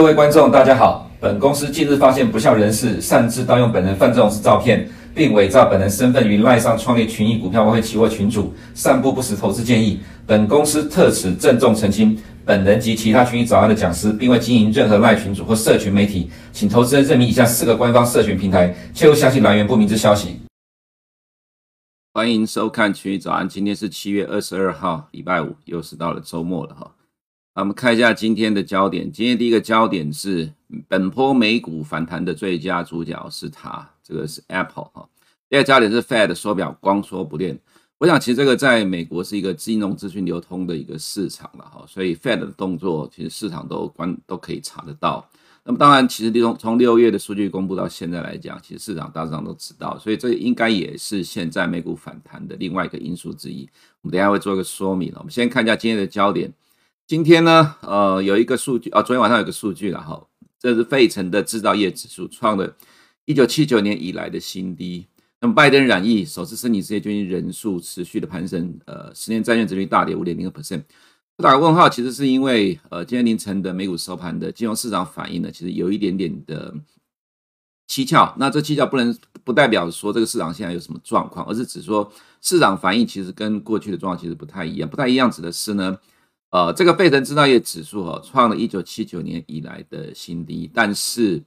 各位观众，大家好。本公司近日发现不肖人士擅自盗用本人范仲式照片，并伪造本人身份于赖上创立群益股票外汇期货群组，散布不实投资建议。本公司特此郑重澄清，本人及其他群益早安的讲师，并未经营任何赖群组或社群媒体，请投资人认明以下四个官方社群平台，切勿相信来源不明之消息。欢迎收看群益早安，今天是七月二十二号，礼拜五，又是到了周末了哈。我们看一下今天的焦点。今天第一个焦点是本波美股反弹的最佳主角是它，这个是 Apple 哈。第二个焦点是 Fed 缩表光说不练。我想其实这个在美国是一个金融资讯流通的一个市场了哈，所以 Fed 的动作其实市场都关都可以查得到。那么当然，其实从从六月的数据公布到现在来讲，其实市场大致上都知道，所以这应该也是现在美股反弹的另外一个因素之一。我们等下会做一个说明。我们先看一下今天的焦点。今天呢，呃，有一个数据啊，昨天晚上有个数据了哈，这是费城的制造业指数创了一九七九年以来的新低。那么拜登染疫，首次申请失业救济人数持续的攀升，呃，十年债券殖率大跌五点零个 percent。打个问号，其实是因为呃，今天凌晨的美股收盘的金融市场反应呢，其实有一点点的蹊跷。那这蹊跷不能不代表说这个市场现在有什么状况，而是指说市场反应其实跟过去的状况其实不太一样，不太一样指的是呢。呃，这个费城制造业指数哈，创了一九七九年以来的新低，但是，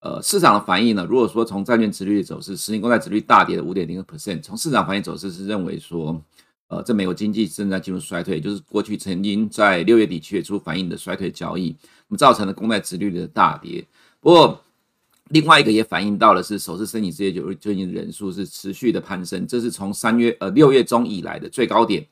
呃，市场的反应呢，如果说从债券殖利率走势，十年公债殖率大跌了五点零个 percent，从市场反应走势是认为说，呃，这美国经济正在进入衰退，就是过去曾经在六月底七月初反映的衰退交易，那么造成了公债殖率的大跌。不过，另外一个也反映到了是，首次申请失业救济金的人数是持续的攀升，这是从三月呃六月中以来的最高点。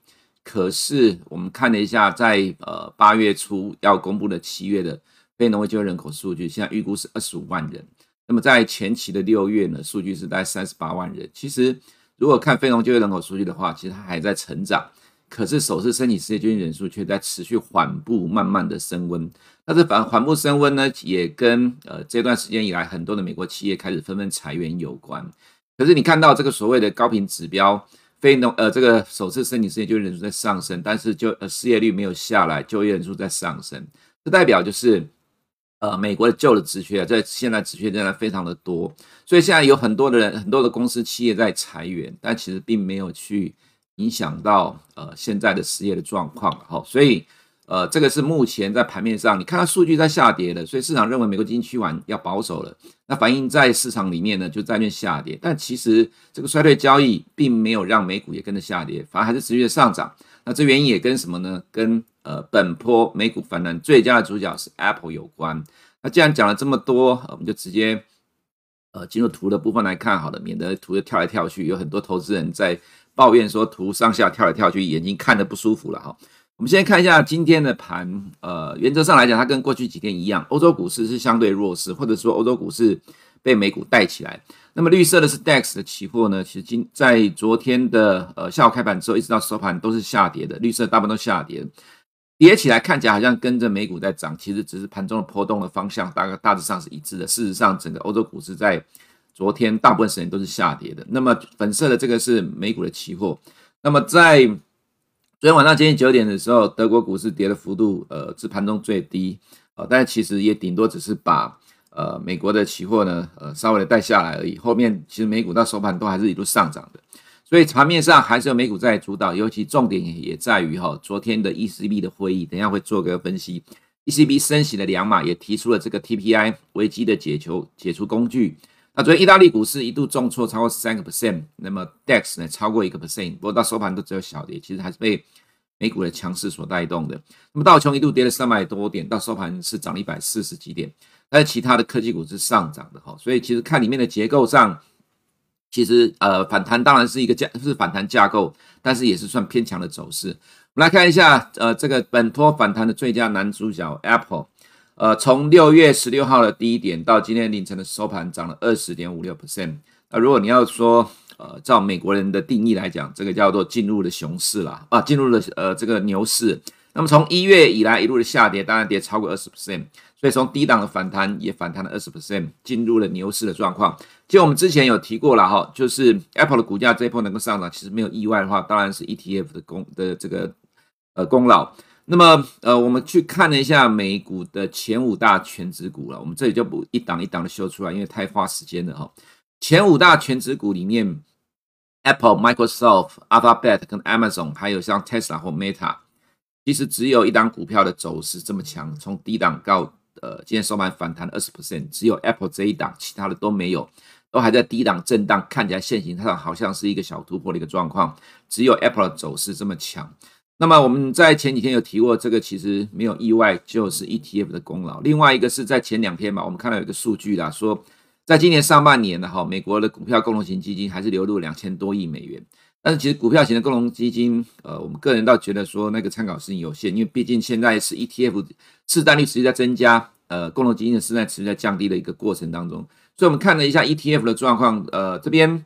可是我们看了一下在，呃八月初要公布的七月的非农业就业人口数据，现在预估是二十五万人。那么在前期的六月呢，数据是在三十八万人。其实如果看非农就业人口数据的话，其实它还在成长。可是首次申请失业救济人数却在持续缓步慢慢的升温。但是反缓步升温呢，也跟呃这段时间以来很多的美国企业开始纷纷裁员有关。可是你看到这个所谓的高频指标。非农呃，这个首次申请失业就业人数在上升，但是就呃失业率没有下来，就业人数在上升，这代表就是呃美国的旧的职缺在现在职缺仍然非常的多，所以现在有很多的人很多的公司企业在裁员，但其实并没有去影响到呃现在的失业的状况，好，所以。呃，这个是目前在盘面上，你看到数据在下跌的，所以市场认为美国经济趋缓要保守了。那反映在市场里面呢，就债券下跌。但其实这个衰退交易并没有让美股也跟着下跌，反而还是持续的上涨。那这原因也跟什么呢？跟呃本波美股反弹最佳的主角是 Apple 有关。那既然讲了这么多，我们就直接呃进入图的部分来看好了，免得图就跳来跳去，有很多投资人在抱怨说图上下跳来跳去，眼睛看得不舒服了哈。我们先看一下今天的盘，呃，原则上来讲，它跟过去几天一样，欧洲股市是相对弱势，或者说欧洲股市被美股带起来。那么绿色的是 DAX 的期货呢，其实今在昨天的呃下午开盘之后，一直到收盘都是下跌的，绿色大部分都下跌，跌起来看起来好像跟着美股在涨，其实只是盘中的波动的方向大概大致上是一致的。事实上，整个欧洲股市在昨天大部分时间都是下跌的。那么粉色的这个是美股的期货，那么在昨天晚上接近九点的时候，德国股市跌的幅度，呃，是盘中最低，呃，但是其实也顶多只是把，呃，美国的期货呢，呃，稍微的带下来而已。后面其实美股到收盘都还是一路上涨的，所以盘面上还是由美股在主导，尤其重点也在于哈，昨天的 ECB 的会议，等下会做个分析。ECB 升息的两码，也提出了这个 TPI 危机的解球解除工具。那昨天意大利股市一度重挫超过三个 percent，那么 DAX 呢超过一个 percent，不过到收盘都只有小跌，其实还是被美股的强势所带动的。那么道琼一度跌了三百多点，到收盘是涨了一百四十几点，但是其他的科技股是上涨的哈，所以其实看里面的结构上，其实呃反弹当然是一个架是反弹架构，但是也是算偏强的走势。我们来看一下呃这个本托反弹的最佳男主角 Apple。呃，从六月十六号的低点到今天凌晨的收盘，涨了二十点五六 percent。那如果你要说，呃，照美国人的定义来讲，这个叫做进入了熊市啦，啊，进入了呃这个牛市。那么从一月以来一路的下跌，当然跌超过二十 percent，所以从低档的反弹也反弹了二十 percent，进入了牛市的状况。其实我们之前有提过了哈，就是 Apple 的股价这一波能够上涨，其实没有意外的话，当然是 ETF 的功的这个呃功劳。那么呃，我们去看了一下美股的前五大权值股了，我们这里就不一档一档的秀出来，因为太花时间了哈。前五大权值股里面，Apple、Microsoft、Alphabet 跟 Amazon，还有像 Tesla 或 Meta，其实只有一档股票的走势这么强，从低档到呃今天收盘反弹二十 percent，只有 Apple 这一档，其他的都没有。都还在低档震荡，看起来线型上好像是一个小突破的一个状况，只有 Apple 的走势这么强。那么我们在前几天有提过，这个其实没有意外，就是 ETF 的功劳。另外一个是在前两天嘛，我们看到有一个数据啦，说在今年上半年的，哈，美国的股票共同型基金还是流入两千多亿美元。但是其实股票型的共同基金，呃，我们个人倒觉得说那个参考性有限，因为毕竟现在是 ETF 市占率持续在增加，呃，共同基金的市占持续在降低的一个过程当中。所以，我们看了一下 ETF 的状况。呃，这边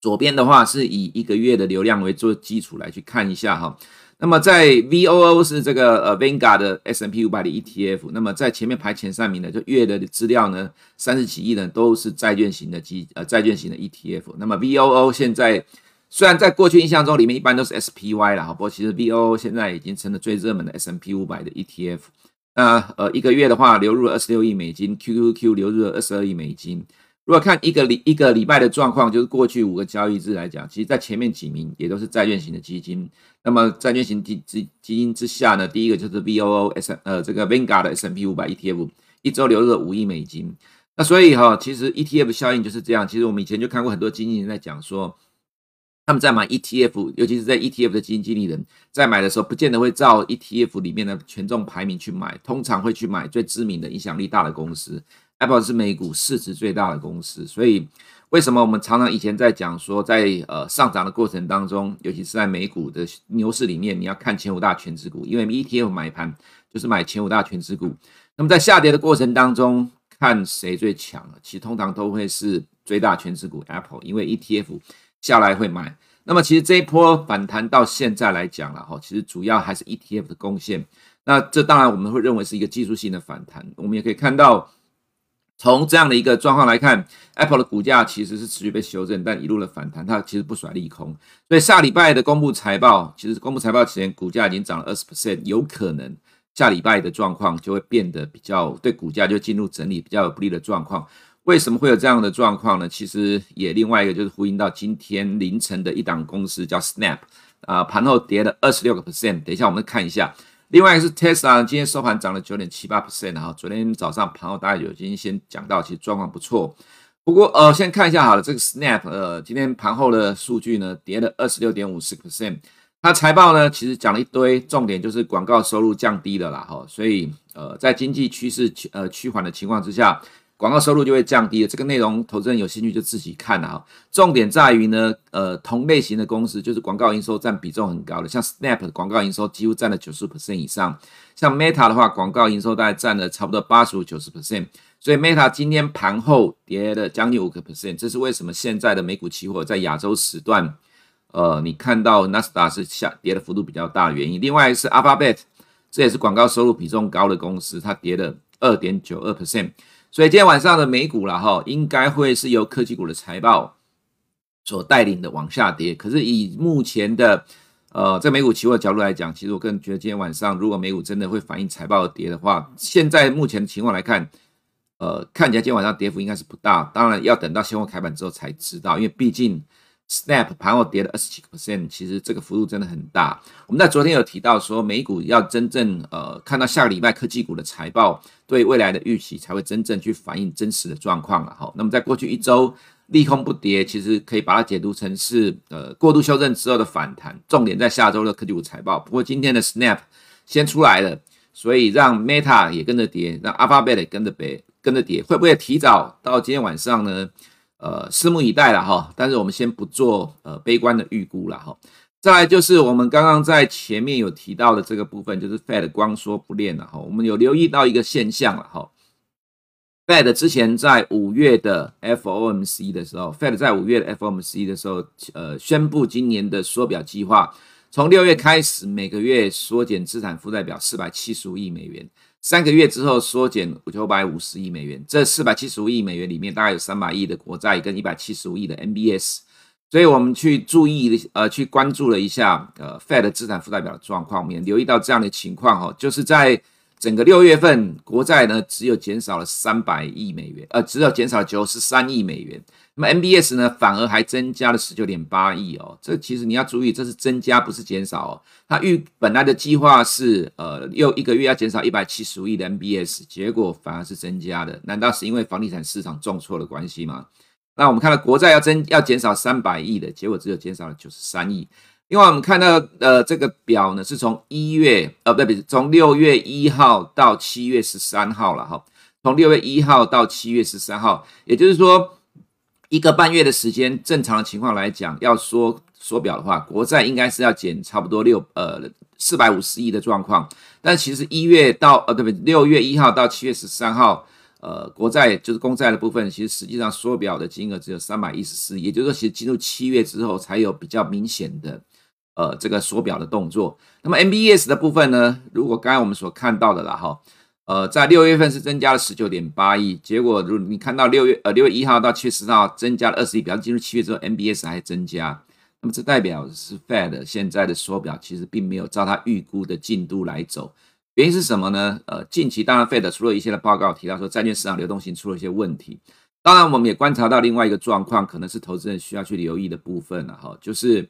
左边的话是以一个月的流量为做基础来去看一下哈。那么，在 VOO 是这个呃 Vanguard 的 S&P 五百的 ETF。那么，在前面排前三名的，就月的资料呢，三十几亿呢都是债券型的基呃债券型的 ETF。那么 VOO 现在虽然在过去印象中里面一般都是 SPY 了哈，不过其实 VOO 现在已经成了最热门的 S&P 五百的 ETF。那呃，一个月的话流入了二十六亿美金，QQQ 流入了二十二亿美金。如果看一个礼一个礼拜的状况，就是过去五个交易日来讲，其实在前面几名也都是债券型的基金。那么债券型基基基金之下呢，第一个就是 VOO S 呃这个 Vanguard 的 S&P 五百 ETF，一周流入了五亿美金。那所以哈，其实 ETF 效应就是这样。其实我们以前就看过很多经纪人在讲说。他们在买 ETF，尤其是在 ETF 的基金经理人，在买的时候，不见得会照 ETF 里面的权重排名去买，通常会去买最知名的、影响力大的公司。Apple 是美股市值最大的公司，所以为什么我们常常以前在讲说在，呃上涨的过程当中，尤其是在美股的牛市里面，你要看前五大权值股，因为 ETF 买盘就是买前五大权值股。那么在下跌的过程当中，看谁最强，其实通常都会是最大权值股 Apple，因为 ETF。下来会买，那么其实这一波反弹到现在来讲了哈，其实主要还是 ETF 的贡献。那这当然我们会认为是一个技术性的反弹。我们也可以看到，从这样的一个状况来看，Apple 的股价其实是持续被修正，但一路的反弹，它其实不甩利空。所以下礼拜的公布财报，其实公布财报前股价已经涨了二十 percent，有可能下礼拜的状况就会变得比较对股价就进入整理比较有不利的状况。为什么会有这样的状况呢？其实也另外一个就是呼应到今天凌晨的一档公司叫 Snap，啊，盘后跌了二十六个 percent。等一下我们看一下。另外一个是 Tesla，今天收盘涨了九点七八 percent，然后昨天早上盘后大家有今天先讲到，其实状况不错。不过呃，先看一下好了，这个 Snap，呃，今天盘后的数据呢，跌了二十六点五四 percent。它财报呢，其实讲了一堆，重点就是广告收入降低了啦，哈，所以呃，在经济趋势呃趋缓的情况之下。广告收入就会降低了，这个内容投资人有兴趣就自己看了哈。重点在于呢，呃，同类型的公司就是广告营收占比重很高的，像 Snap 广告营收几乎占了九十 percent 以上，像 Meta 的话，广告营收大概占了差不多八十五九十 percent，所以 Meta 今天盘后跌了将近五个 percent，这是为什么现在的美股期货在亚洲时段，呃，你看到 n a s d a 是下跌的幅度比较大的原因。另外是 Alphabet，这也是广告收入比重高的公司，它跌了二点九二 percent。所以今天晚上的美股了哈，应该会是由科技股的财报所带领的往下跌。可是以目前的呃在美股期货角度来讲，其实我个人觉得今天晚上如果美股真的会反映财报的跌的话，现在目前的情况来看，呃，看起来今天晚上跌幅应该是不大。当然要等到现货开板之后才知道，因为毕竟。Snap 盘后跌了二十七个 percent，其实这个幅度真的很大。我们在昨天有提到说，美股要真正呃看到下个礼拜科技股的财报对未来的预期，才会真正去反映真实的状况了哈。那么在过去一周利空不跌，其实可以把它解读成是呃过度修正之后的反弹，重点在下周的科技股财报。不过今天的 Snap 先出来了，所以让 Meta 也跟着跌，让 Alphabet 也跟着跌，跟着跌，会不会提早到今天晚上呢？呃，拭目以待了哈，但是我们先不做呃悲观的预估了哈。再来就是我们刚刚在前面有提到的这个部分，就是 Fed 光说不练了哈。我们有留意到一个现象了哈，Fed 之前在五月的 FOMC 的时候，Fed 在五月的 FOMC 的时候，呃，宣布今年的缩表计划，从六月开始每个月缩减资产负债表四百七十五亿美元。三个月之后缩减九百五十亿美元，这四百七十五亿美元里面大概有三百亿的国债跟一百七十五亿的 MBS，所以我们去注意呃，去关注了一下呃，Fed 资产负债表的状况，我们也留意到这样的情况哈，就是在整个六月份，国债呢只有减少了三百亿美元，呃，只有减少了九十三亿美元。那么 MBS 呢，反而还增加了十九点八亿哦。这其实你要注意，这是增加，不是减少哦。它预本来的计划是呃，又一个月要减少一百七十五亿的 MBS，结果反而是增加的。难道是因为房地产市场重挫的关系吗？那我们看到国债要增要减少三百亿的结果，只有减少了九十三亿。另外，我们看到呃这个表呢，是从一月呃不对，从六月一号到七月十三号了哈。从六月一号到七月十三号，也就是说一个半月的时间。正常的情况来讲，要缩缩表的话，国债应该是要减差不多六呃四百五十亿的状况。但其实一月到呃对不对，六月一号到七月十三号。呃，国债就是公债的部分，其实实际上缩表的金额只有三百一十四亿，也就是说，其实进入七月之后才有比较明显的呃这个缩表的动作。那么 MBS 的部分呢，如果刚才我们所看到的啦哈，呃，在六月份是增加了十九点八亿，结果如你看到六月呃六月一号到七月十号增加了二十亿，表示进入七月之后 MBS 还增加，那么这代表是 Fed 现在的缩表其实并没有照他预估的进度来走。原因是什么呢？呃，近期当然，Fed 出了一些的报告，提到说债券市场流动性出了一些问题。当然，我们也观察到另外一个状况，可能是投资人需要去留意的部分了哈，就是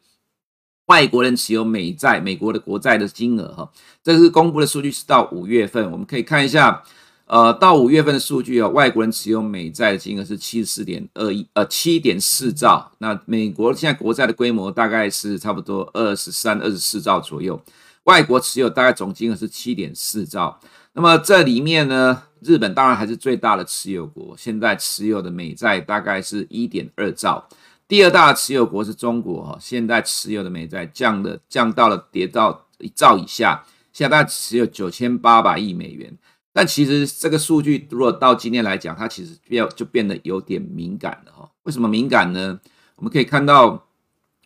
外国人持有美债、美国的国债的金额哈。这是公布的数据，是到五月份，我们可以看一下，呃，到五月份的数据啊，外国人持有美债的金额是七十四点二亿，呃，七点四兆。那美国现在国债的规模大概是差不多二十三、二十四兆左右。外国持有大概总金额是七点四兆，那么这里面呢，日本当然还是最大的持有国，现在持有的美债大概是一点二兆，第二大持有国是中国哈，现在持有的美债降了，降到了跌到一兆以下，现在大概持有九千八百亿美元，但其实这个数据如果到今天来讲，它其实变就变得有点敏感了哈，为什么敏感呢？我们可以看到。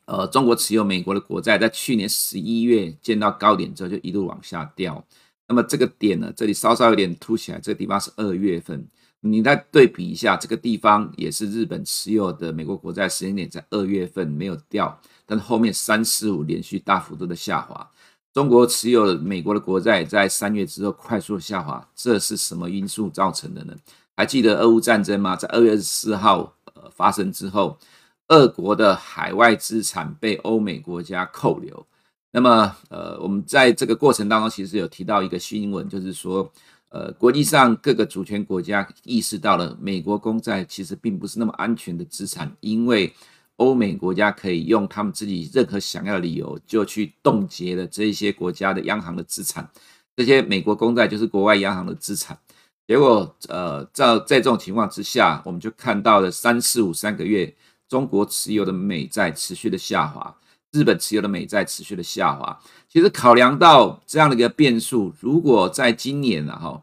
呃，中国持有美国的国债，在去年十一月见到高点之后，就一路往下掉。那么这个点呢，这里稍稍有点凸起来，这个地方是二月份。你再对比一下，这个地方也是日本持有的美国国债时间点，在二月份没有掉，但是后面三四五连续大幅度的下滑。中国持有美国的国债在三月之后快速下滑，这是什么因素造成的呢？还记得俄乌战争吗？在二月二十四号呃发生之后。俄国的海外资产被欧美国家扣留，那么，呃，我们在这个过程当中，其实有提到一个新闻，就是说，呃，国际上各个主权国家意识到了美国公债其实并不是那么安全的资产，因为欧美国家可以用他们自己任何想要的理由，就去冻结了这些国家的央行的资产，这些美国公债就是国外央行的资产。结果，呃，在在这种情况之下，我们就看到了三四五三个月。中国持有的美债持续的下滑，日本持有的美债持续的下滑。其实考量到这样的一个变数，如果在今年啊哈，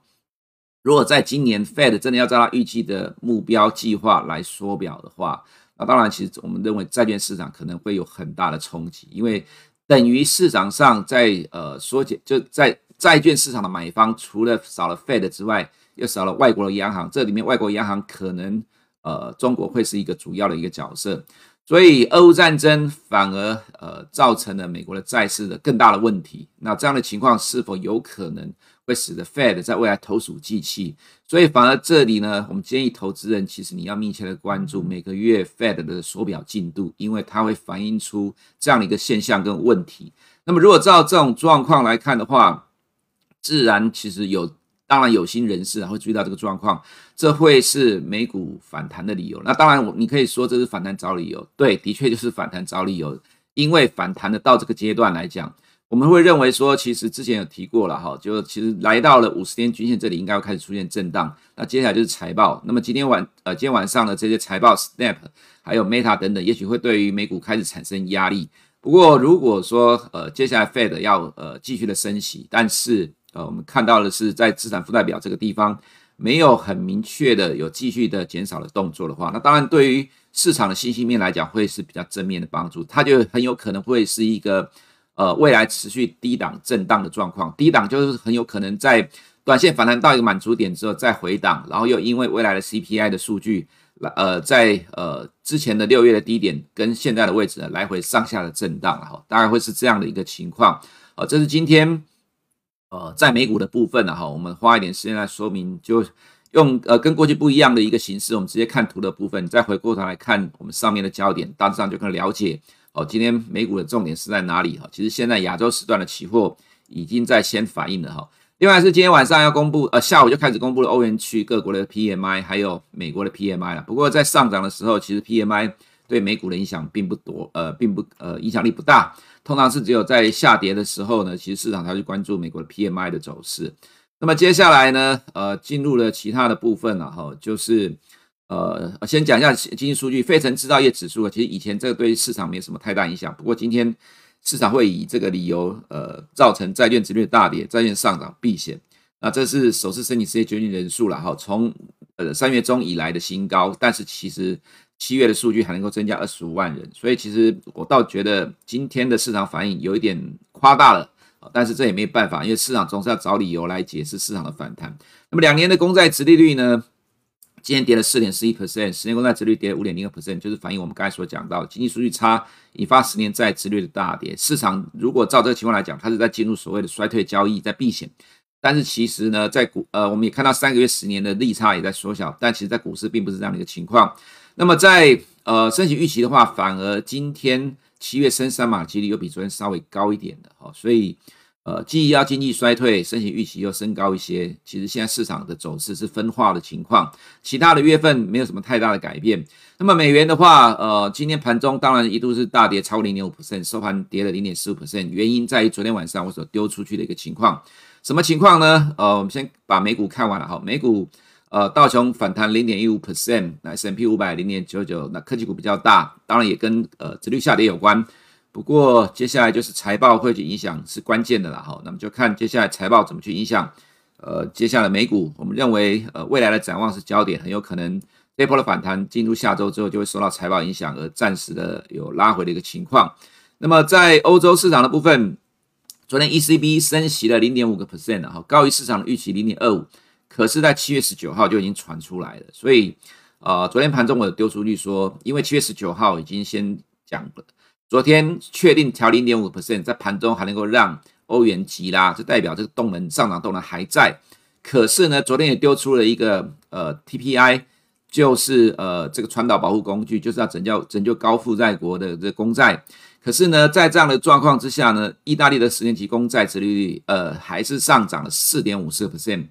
如果在今年 Fed 真的要照他预计的目标计划来缩表的话，那当然，其实我们认为债券市场可能会有很大的冲击，因为等于市场上在呃缩减，就在债券市场的买方，除了少了 Fed 之外，又少了外国的央行，这里面外国央行可能。呃，中国会是一个主要的一个角色，所以俄乌战争反而呃造成了美国的债市的更大的问题。那这样的情况是否有可能会使得 Fed 在未来投鼠忌器？所以反而这里呢，我们建议投资人其实你要密切的关注每个月 Fed 的缩表进度，因为它会反映出这样的一个现象跟问题。那么如果照这种状况来看的话，自然其实有。当然，有心人士会注意到这个状况，这会是美股反弹的理由。那当然，你可以说这是反弹找理由，对，的确就是反弹找理由。因为反弹的到这个阶段来讲，我们会认为说，其实之前有提过了哈，就其实来到了五十天均线这里，应该会开始出现震荡。那接下来就是财报。那么今天晚呃，今天晚上的这些财报，Snap 还有 Meta 等等，也许会对于美股开始产生压力。不过如果说呃，接下来 Fed 要呃继续的升息，但是呃，我们看到的是，在资产负债表这个地方没有很明确的有继续的减少的动作的话，那当然对于市场的信心面来讲会是比较正面的帮助，它就很有可能会是一个呃未来持续低档震荡的状况，低档就是很有可能在短线反弹到一个满足点之后再回档，然后又因为未来的 CPI 的数据呃在呃之前的六月的低点跟现在的位置呢来回上下的震荡哈，大概会是这样的一个情况。呃，这是今天呃在美股的部分了哈，我们花一点时间来说明，就用呃跟过去不一样的一个形式，我们直接看图的部分，再回过头来看我们上面的焦点，大致上就可以了解哦，今天美股的重点是在哪里哈？其实现在亚洲时段的期货已经在先反应了哈。另外是今天晚上要公布，呃，下午就开始公布了欧元区各国的 PMI，还有美国的 PMI 了。不过在上涨的时候，其实 PMI 对美股的影响并不多，呃，并不呃影响力不大。通常是只有在下跌的时候呢，其实市场才会关注美国的 PMI 的走势。那么接下来呢，呃，进入了其他的部分了哈，就是呃，先讲一下经济数据，费城制造业指数，其实以前这个对市场没什么太大影响，不过今天。市场会以这个理由，呃，造成债券殖率大跌，债券上涨避险。那这是首次申请失业救济人数了哈，从呃三月中以来的新高。但是其实七月的数据还能够增加二十五万人，所以其实我倒觉得今天的市场反应有一点夸大了。但是这也没办法，因为市场总是要找理由来解释市场的反弹。那么两年的公债殖利率呢？今天跌了四点四一 percent，十年公债殖率跌了五点零二 percent，就是反映我们刚才所讲到经济数据差引发十年债殖率的大跌。市场如果照这个情况来讲，它是在进入所谓的衰退交易，在避险。但是其实呢，在股呃，我们也看到三个月、十年的利差也在缩小，但其实在股市并不是这样的一个情况。那么在呃升息预期的话，反而今天七月升三码几率又比昨天稍微高一点的哈，所以。呃，既要经济衰退，升息预期又升高一些。其实现在市场的走势是分化的情况，其他的月份没有什么太大的改变。那么美元的话，呃，今天盘中当然一度是大跌超过零点五 percent，收盘跌了零点四五 percent。原因在于昨天晚上我所丢出去的一个情况，什么情况呢？呃，我们先把美股看完了哈，美股呃道琼反弹零点一五 percent，那 S&P 五百零点九九，那科技股比较大，当然也跟呃殖率下跌有关。不过接下来就是财报会去影响是关键的了哈，那么就看接下来财报怎么去影响。呃，接下来美股，我们认为呃未来的展望是焦点，很有可能这波的反弹进入下周之后就会受到财报影响而暂时的有拉回的一个情况。那么在欧洲市场的部分，昨天 ECB 升息了零点五个 percent 哈，高于市场的预期零点二五，可是，在七月十九号就已经传出来了，所以呃昨天盘中我有丢出去说，因为七月十九号已经先讲了。昨天确定调零点五 percent，在盘中还能够让欧元急拉，就代表这个动能上涨动能还在。可是呢，昨天也丢出了一个呃 TPI，就是呃这个传导保护工具，就是要拯救拯救高负债国的这个公债。可是呢，在这样的状况之下呢，意大利的十年期公债殖利率呃还是上涨了四点五四 percent，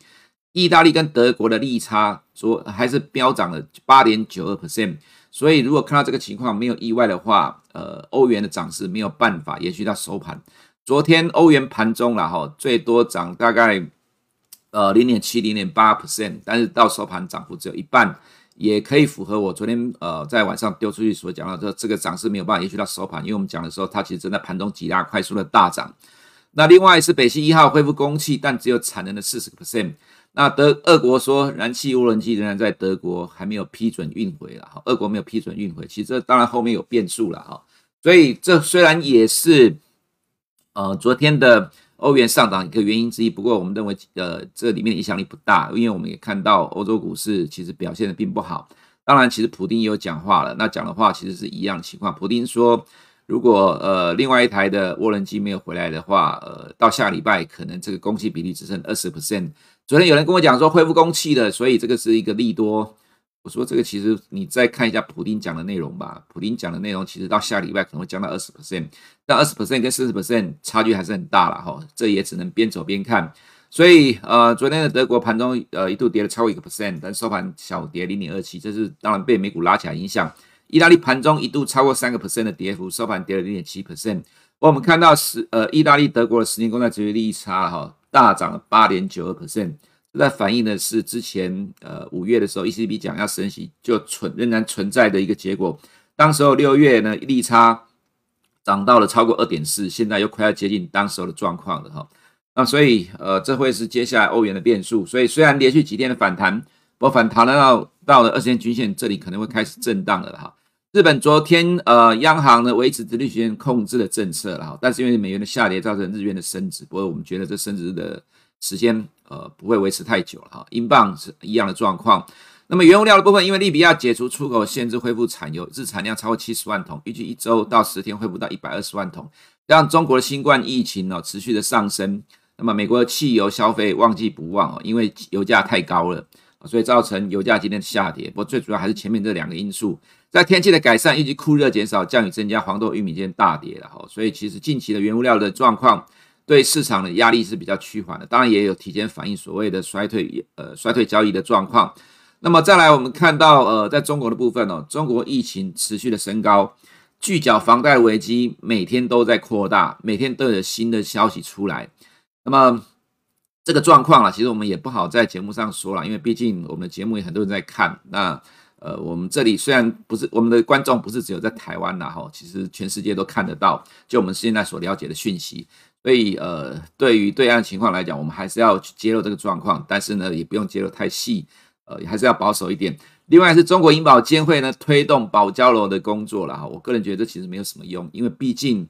意大利跟德国的利差说还是飙涨了八点九二 percent。所以，如果看到这个情况没有意外的话，呃，欧元的涨势没有办法延续到收盘。昨天欧元盘中了哈，最多涨大概呃零点七、零点八 percent，但是到收盘涨幅只有一半，也可以符合我昨天呃在晚上丢出去所讲到的这个涨势没有办法延续到收盘，因为我们讲的时候，它其实正在盘中急拉快速的大涨。那另外是北溪一号恢复供气，但只有产能的四十 percent。那德俄国说，燃气无人机仍然在德国还没有批准运回了哈，俄国没有批准运回，其实这当然后面有变数了哈，所以这虽然也是呃昨天的欧元上涨一个原因之一，不过我们认为呃这里面的影响力不大，因为我们也看到欧洲股市其实表现的并不好。当然，其实普丁也有讲话了，那讲的话其实是一样的情况。普丁说，如果呃另外一台的涡轮机没有回来的话，呃到下礼拜可能这个供气比例只剩二十 percent。昨天有人跟我讲说恢复供气了，所以这个是一个利多。我说这个其实你再看一下普丁讲的内容吧，普丁讲的内容其实到下礼拜可能会降到二十 percent，但二十 percent 跟四十 percent 差距还是很大了哈，这也只能边走边看。所以呃，昨天的德国盘中呃一度跌了超过一个 percent，但收盘小跌零点二七，这是当然被美股拉起来影响。意大利盘中一度超过三个 percent 的跌幅，收盘跌了零点七 percent。我们看到十呃意大利德国的十年公债殖利率差哈。大涨了八点九二 percent，这在反映的是之前呃五月的时候，ECB 讲要升息就存仍然存在的一个结果。当时候六月呢，利差涨到了超过二点四，现在又快要接近当时候的状况了哈。那所以呃，这会是接下来欧元的变数。所以虽然连续几天的反弹，不过反弹了到到了二十天均线这里，可能会开始震荡了哈。日本昨天呃，央行呢维持殖利率控制的政策了哈，但是因为美元的下跌造成日元的升值，不过我们觉得这升值的时间呃不会维持太久了哈。英镑是一样的状况，那么原物料的部分，因为利比亚解除出口限制，恢复产油，日产量超过七十万桶，预计一周到十天恢复到一百二十万桶。让中国的新冠疫情呢持续的上升，那么美国的汽油消费旺季不旺哦，因为油价太高了，所以造成油价今天的下跌。不过最主要还是前面这两个因素，在天气的改善以及酷热减少，降雨增加，黄豆、玉米今天大跌了哈。所以其实近期的原物料的状况对市场的压力是比较趋缓的，当然也有提前反映所谓的衰退呃衰退交易的状况。那么再来，我们看到，呃，在中国的部分哦，中国疫情持续的升高，聚缴房贷危机每天都在扩大，每天都有新的消息出来。那么这个状况了，其实我们也不好在节目上说了，因为毕竟我们的节目也很多人在看。那呃，我们这里虽然不是我们的观众，不是只有在台湾呐，哈，其实全世界都看得到，就我们现在所了解的讯息。所以呃，对于对岸情况来讲，我们还是要去揭露这个状况，但是呢，也不用揭露太细。呃，还是要保守一点。另外是中国银保监会呢推动保交楼的工作了哈，我个人觉得这其实没有什么用，因为毕竟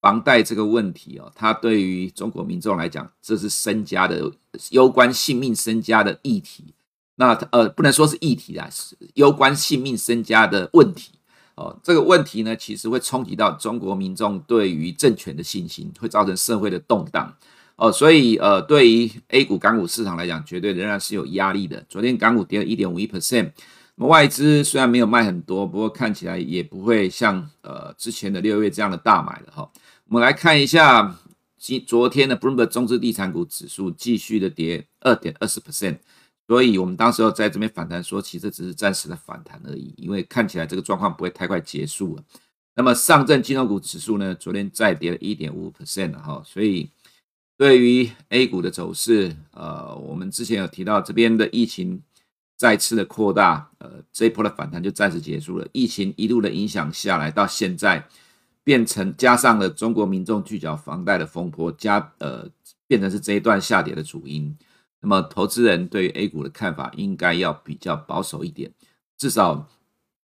房贷这个问题哦，它对于中国民众来讲，这是身家的攸关性命身家的议题。那呃，不能说是议题啊，是攸关性命身家的问题哦。这个问题呢，其实会冲击到中国民众对于政权的信心，会造成社会的动荡。哦，所以呃，对于 A 股、港股市场来讲，绝对仍然是有压力的。昨天港股跌了一点五一 percent，那么外资虽然没有卖很多，不过看起来也不会像呃之前的六月这样的大买了哈。我们来看一下今昨天的 Bloomberg 中资地产股指数继续的跌二点二十 percent，所以我们当时候在这边反弹说，其实只是暂时的反弹而已，因为看起来这个状况不会太快结束了。那么上证金融股指数呢，昨天再跌了一点五 percent 了哈，所以。对于 A 股的走势，呃，我们之前有提到，这边的疫情再次的扩大，呃，这一波的反弹就暂时结束了。疫情一路的影响下来，到现在变成加上了中国民众拒缴房贷的风波，加呃，变成是这一段下跌的主因。那么，投资人对于 A 股的看法应该要比较保守一点，至少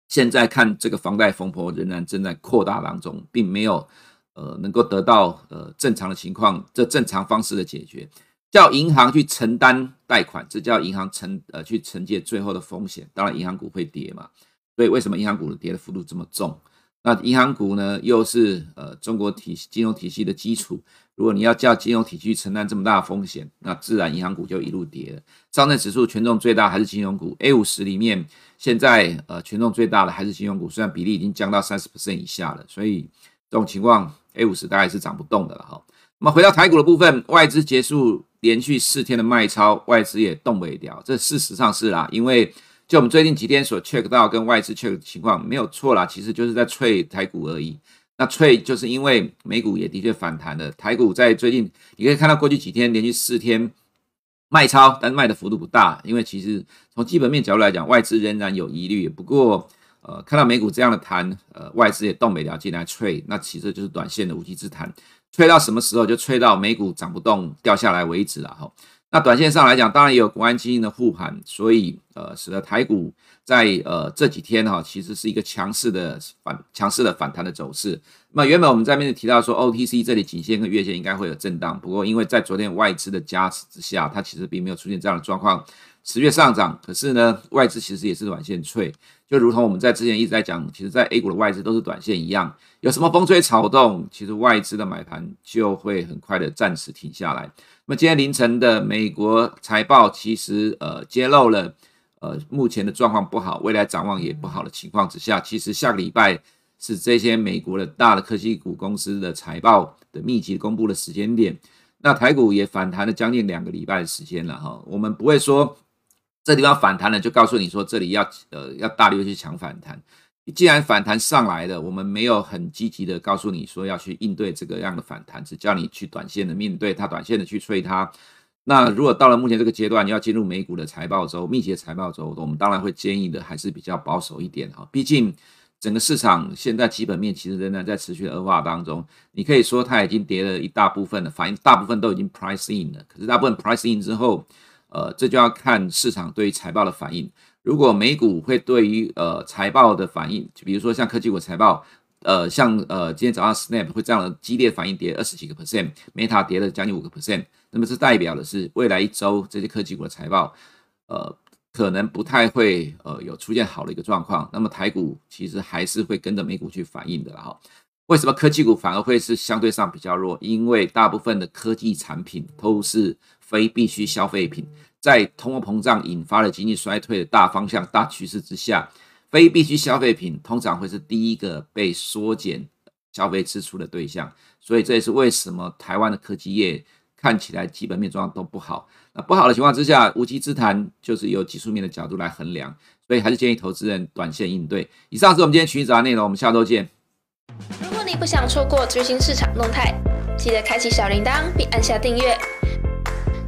现在看这个房贷风波仍然正在扩大当中，并没有。呃，能够得到呃正常的情况，这正常方式的解决，叫银行去承担贷款，这叫银行承呃去承接最后的风险。当然，银行股会跌嘛，所以为什么银行股的跌的幅度这么重？那银行股呢，又是呃中国体金融体系的基础。如果你要叫金融体系承担这么大的风险，那自然银行股就一路跌了。上证指数权重最大还是金融股，A 五十里面现在呃权重最大的还是金融股，虽然比例已经降到三十 percent 以下了，所以这种情况。A 五十大概是涨不动的了哈。那么回到台股的部分，外资结束连续四天的卖超，外资也动不了。这事实上是啦，因为就我们最近几天所 check 到跟外资 check 的情况没有错啦，其实就是在脆台股而已。那脆就是因为美股也的确反弹了，台股在最近你可以看到过去几天连续四天卖超，但是卖的幅度不大，因为其实从基本面角度来讲，外资仍然有疑虑。不过。呃，看到美股这样的弹，呃，外资也动不了进来吹，那其实就是短线的无稽之谈，吹到什么时候就吹到美股涨不动掉下来为止了哈。那短线上来讲，当然也有国安基金的护盘，所以呃，使得台股在呃这几天哈，其实是一个强势的反强势的反弹的走势。那原本我们在面提到说，OTC 这里颈线跟月线应该会有震荡，不过因为在昨天外资的加持之下，它其实并没有出现这样的状况。持续上涨，可是呢，外资其实也是短线脆，就如同我们在之前一直在讲，其实，在 A 股的外资都是短线一样，有什么风吹草动，其实外资的买盘就会很快的暂时停下来。那么今天凌晨的美国财报，其实呃揭露了呃目前的状况不好，未来展望也不好的情况之下，其实下个礼拜是这些美国的大的科技股公司的财报的密集公布的时间点，那台股也反弹了将近两个礼拜的时间了哈，我们不会说。这地方反弹了，就告诉你说这里要呃要大力去抢反弹。既然反弹上来了，我们没有很积极的告诉你说要去应对这个样的反弹，只叫你去短线的面对它，短线的去催它。那如果到了目前这个阶段，你要进入美股的财报周，密集的财报周，我们当然会建议的还是比较保守一点哈。毕竟整个市场现在基本面其实仍然在持续的恶化当中。你可以说它已经跌了一大部分了，反应大部分都已经 price in 了，可是大部分 price in 之后。呃，这就要看市场对于财报的反应。如果美股会对于呃财报的反应，就比如说像科技股财报，呃，像呃今天早上 Snap 会这样的激烈反应，跌二十几个 percent，Meta 跌了将近五个 percent，那么这代表的是未来一周这些科技股的财报，呃，可能不太会呃有出现好的一个状况，那么台股其实还是会跟着美股去反应的哈。为什么科技股反而会是相对上比较弱？因为大部分的科技产品都是非必需消费品，在通货膨胀引发了经济衰退的大方向、大趋势之下，非必需消费品通常会是第一个被缩减消费支出的对象。所以这也是为什么台湾的科技业看起来基本面状况都不好。那不好的情况之下，无稽之谈就是由技术面的角度来衡量。所以还是建议投资人短线应对。以上是我们今天群益早内容，我们下周见。如果你不想错过最新市场动态，记得开启小铃铛并按下订阅。